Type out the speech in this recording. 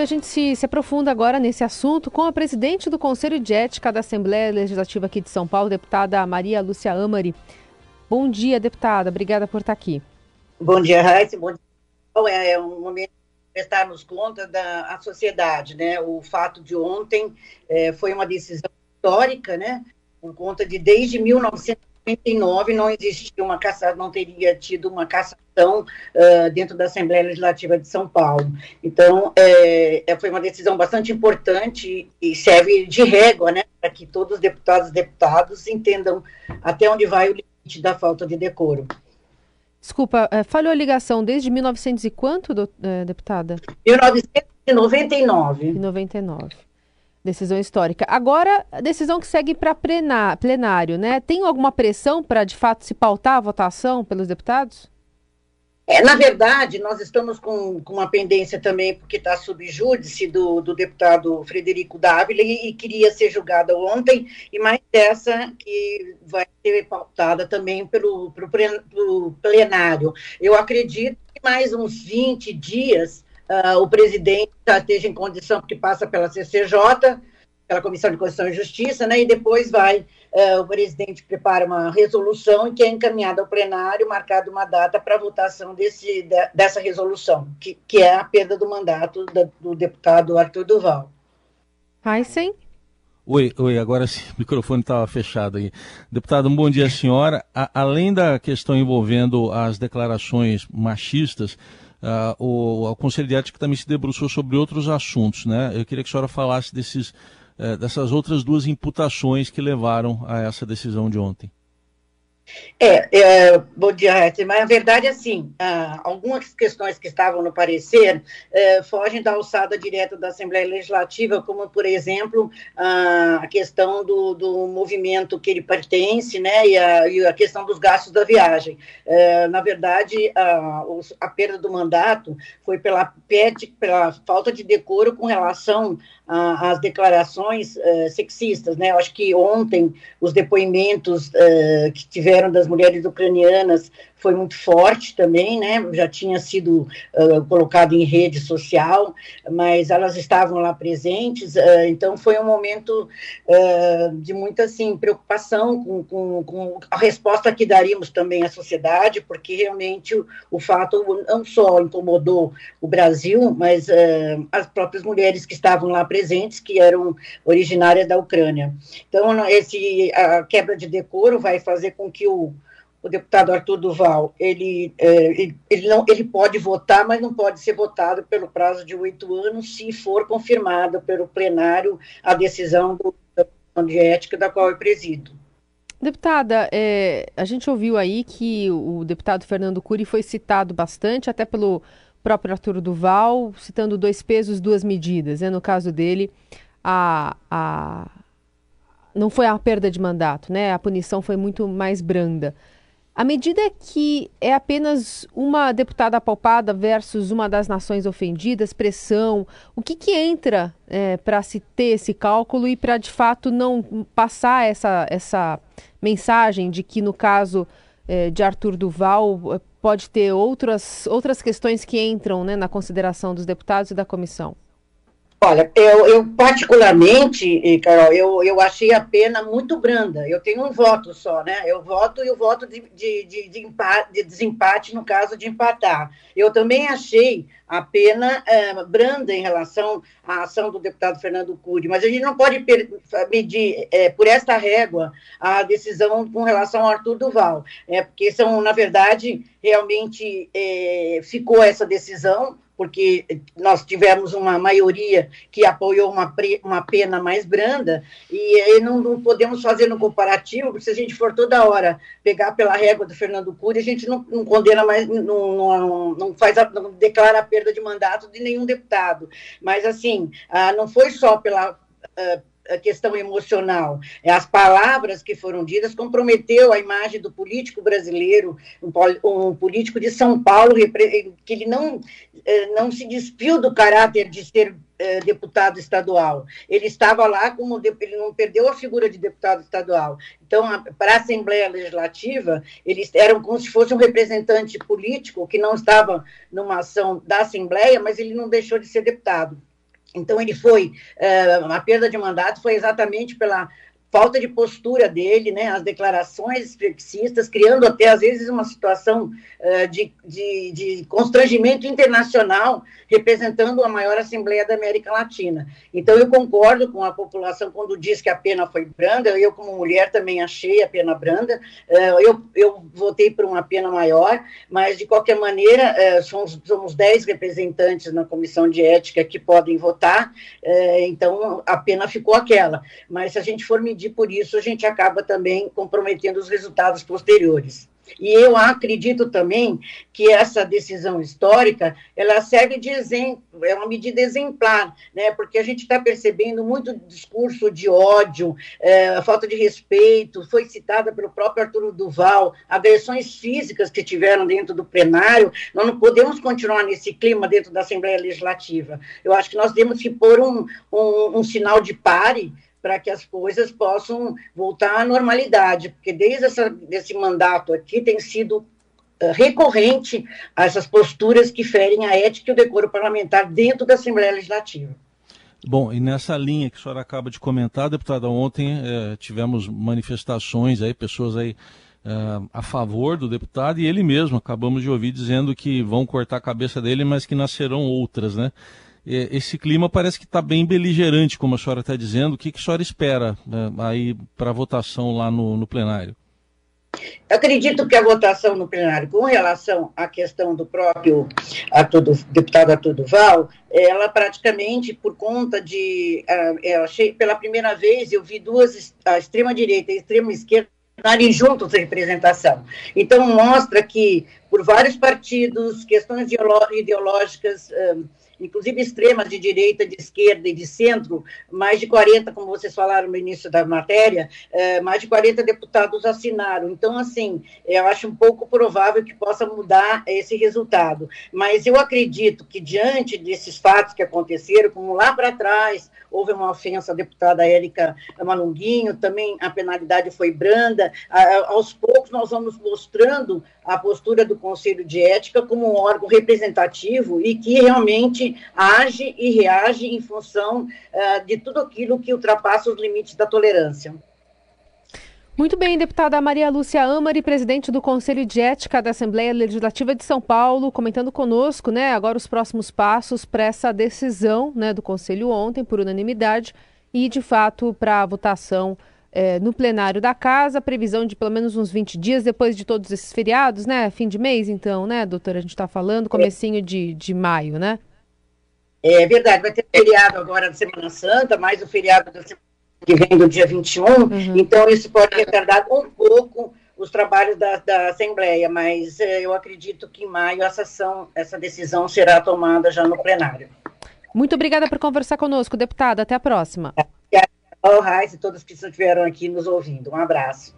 A gente se, se, aprofunda agora nesse assunto com a presidente do Conselho de Ética da Assembleia Legislativa aqui de São Paulo, deputada Maria Lúcia Amari. Bom dia, deputada. Obrigada por estar aqui. Bom dia, Raíssa. Bom dia. É, é um momento de prestarmos conta da sociedade, né? O fato de ontem é, foi uma decisão histórica, né? Por conta de desde 1900 1999 não existia uma caçação, não teria tido uma cassação uh, dentro da Assembleia Legislativa de São Paulo. Então, é, foi uma decisão bastante importante e serve de régua, né, para que todos os deputados e deputados entendam até onde vai o limite da falta de decoro. Desculpa, é, falhou a ligação desde 1900 e quanto, do, é, deputada? 1999. 99. Decisão histórica. Agora, decisão que segue para plenário, né? Tem alguma pressão para, de fato, se pautar a votação pelos deputados? É, na verdade, nós estamos com, com uma pendência também, porque está sob júdice do, do deputado Frederico Dávila e, e, queria ser julgada ontem, e mais essa que vai ser pautada também pelo, pelo plenário. Eu acredito que mais uns 20 dias uh, o presidente já esteja em condição, porque passa pela CCJ, pela Comissão de Constituição e Justiça, né, e depois vai, uh, o presidente prepara uma resolução que é encaminhada ao plenário, marcada uma data para votação desse, de, dessa resolução, que, que é a perda do mandato da, do deputado Arthur Duval. Heisen? Oi, oi, agora sim, o microfone estava fechado aí. Deputado, um bom dia, senhora. A, além da questão envolvendo as declarações machistas, Uh, o, o, Conselho de Ética também se debruçou sobre outros assuntos, né? Eu queria que a senhora falasse desses, uh, dessas outras duas imputações que levaram a essa decisão de ontem. É, é, bom dia, Hetzen, mas a verdade é assim, ah, algumas questões que estavam no parecer é, fogem da alçada direta da Assembleia Legislativa, como, por exemplo, a questão do, do movimento que ele pertence, né, e a, e a questão dos gastos da viagem. É, na verdade, a, a, perda do mandato foi pela, pela falta de decoro com relação às declarações é, sexistas, né, eu acho que ontem os depoimentos que tiveram das mulheres ucranianas foi muito forte também, né? Já tinha sido uh, colocado em rede social, mas elas estavam lá presentes, uh, então foi um momento uh, de muita assim, preocupação com, com, com, a resposta que daríamos também à sociedade, porque realmente o, o fato não só incomodou o Brasil, mas as próprias mulheres que estavam lá presentes, que eram originárias da Ucrânia. Então, esse, a quebra de decoro vai fazer com que o o deputado Arthur Duval, ele, é, ele, ele, não, ele pode votar, mas não pode ser votado pelo prazo de oito anos se for confirmada pelo plenário a decisão do, da Comissão de Ética da qual eu presido. Deputada, é, a gente ouviu aí que o deputado Fernando Cury foi citado bastante, até pelo próprio Arthur Duval, citando dois pesos, duas medidas. Né? No caso dele, a, a, não foi a perda de mandato, né? a punição foi muito mais branda. A medida é que é apenas uma deputada apalpada versus uma das nações ofendidas, pressão, o que, que entra é, para se ter esse cálculo e para de fato não passar essa, essa mensagem de que no caso é, de Arthur Duval é, pode ter outras, outras questões que entram né, na consideração dos deputados e da comissão? Olha, eu, eu, particularmente, Carol, eu, eu achei a pena muito branda. Eu tenho um voto só, né? Eu voto e o voto de, de, de, de, empate, de desempate no caso de empatar. Eu também achei a pena é, branda em relação à ação do deputado Fernando Cury, mas a gente não pode medir é, por esta régua a decisão com relação ao Arthur Duval, é, porque são, na verdade, realmente é, ficou essa decisão porque nós tivemos uma maioria que apoiou uma, pre, uma pena mais branda, e, e não, não, podemos fazer no comparativo, porque se a gente for toda hora pegar pela régua do Fernando Cury, a gente não, não condena mais, não, não, não faz não declara a perda de mandato de nenhum deputado. Mas, assim, ah, não foi só pela. Ah, questão emocional. É, as palavras que foram ditas comprometeu a imagem do político brasileiro, um, um político de São Paulo, que ele não, eh, não se despiu do caráter de ser eh, deputado estadual. Ele estava lá como ele não perdeu a figura de deputado estadual. Então, para a Assembleia Legislativa, eles eram como se fosse um representante político que não estava numa ação da Assembleia, mas ele não deixou de ser deputado Então, ele foi, a perda de mandato foi exatamente pela falta de postura dele, né, as declarações flexistas, criando até, às vezes, uma situação uh, de, de, de, constrangimento internacional, representando a maior Assembleia da América Latina. Então, eu concordo com a população quando diz que a pena foi branda, eu, como mulher, também achei a pena branda, uh, eu, eu votei por uma pena maior, mas, de qualquer maneira, uh, somos, somos dez representantes na Comissão de Ética que podem votar, então, a pena ficou aquela. Mas, se a gente for medir e por isso a gente acaba também comprometendo os resultados posteriores. E eu acredito também que essa decisão histórica, ela serve de exemplo, é uma medida exemplar, né? porque a gente está percebendo muito discurso de ódio, é, falta de respeito, foi citada pelo próprio Arturo Duval, agressões físicas que tiveram dentro do plenário, nós não podemos continuar nesse clima dentro da Assembleia Legislativa. Eu acho que nós temos que pôr um, um, um sinal de pare, para que as coisas possam voltar à normalidade, porque desde essa, esse mandato aqui tem sido uh, recorrente essas posturas que ferem a ética e o decoro parlamentar dentro da Assembleia Legislativa. Bom, e nessa linha que a senhora acaba de comentar, deputada, ontem eh, tivemos manifestações aí, pessoas aí eh, a favor do deputado e ele mesmo, acabamos de ouvir dizendo que vão cortar a cabeça dele, mas que nascerão outras, né? Esse clima parece que está bem beligerante, como a senhora está dizendo. O que, que a senhora espera né, aí para a votação lá no, no plenário? Eu acredito que a votação no plenário, com relação à questão do próprio Arthur, deputado Arthur Duval, ela praticamente, por conta de. Uh, eu achei, pela primeira vez, eu vi duas, a extrema-direita e a extrema-esquerda estarem juntos em representação. Então, mostra que, por vários partidos, questões ideológicas. Uh, inclusive extremas de direita, de esquerda e de centro, mais de 40, como vocês falaram no início da matéria, é, mais de 40 deputados assinaram. Então, assim, eu acho um pouco provável que possa mudar esse resultado. Mas eu acredito que, diante desses fatos que aconteceram, como lá para trás houve uma ofensa à deputada Érica Malunguinho, também a penalidade foi branda, aos poucos nós vamos mostrando a postura do Conselho de Ética como um órgão representativo e que realmente age e reage em função uh, de tudo aquilo que ultrapassa os limites da tolerância. Muito bem, deputada Maria Lúcia Amari, presidente do Conselho de Ética da Assembleia Legislativa de São Paulo, comentando conosco, né, agora os próximos passos para essa decisão, né, do Conselho ontem por unanimidade e, de fato, para a votação é, no plenário da casa, previsão de pelo menos uns 20 dias depois de todos esses feriados, né? Fim de mês, então, né, doutora? A gente está falando, comecinho de, de maio, né? É verdade, vai ter feriado agora da Semana Santa, mais o feriado da semana que vem do dia 21, uhum. então isso pode retardar um pouco os trabalhos da, da Assembleia, mas é, eu acredito que em maio essa, ação, essa decisão será tomada já no plenário. Muito obrigada por conversar conosco, deputada. Até a próxima. É ao Raiz e todos que estiveram aqui nos ouvindo. Um abraço.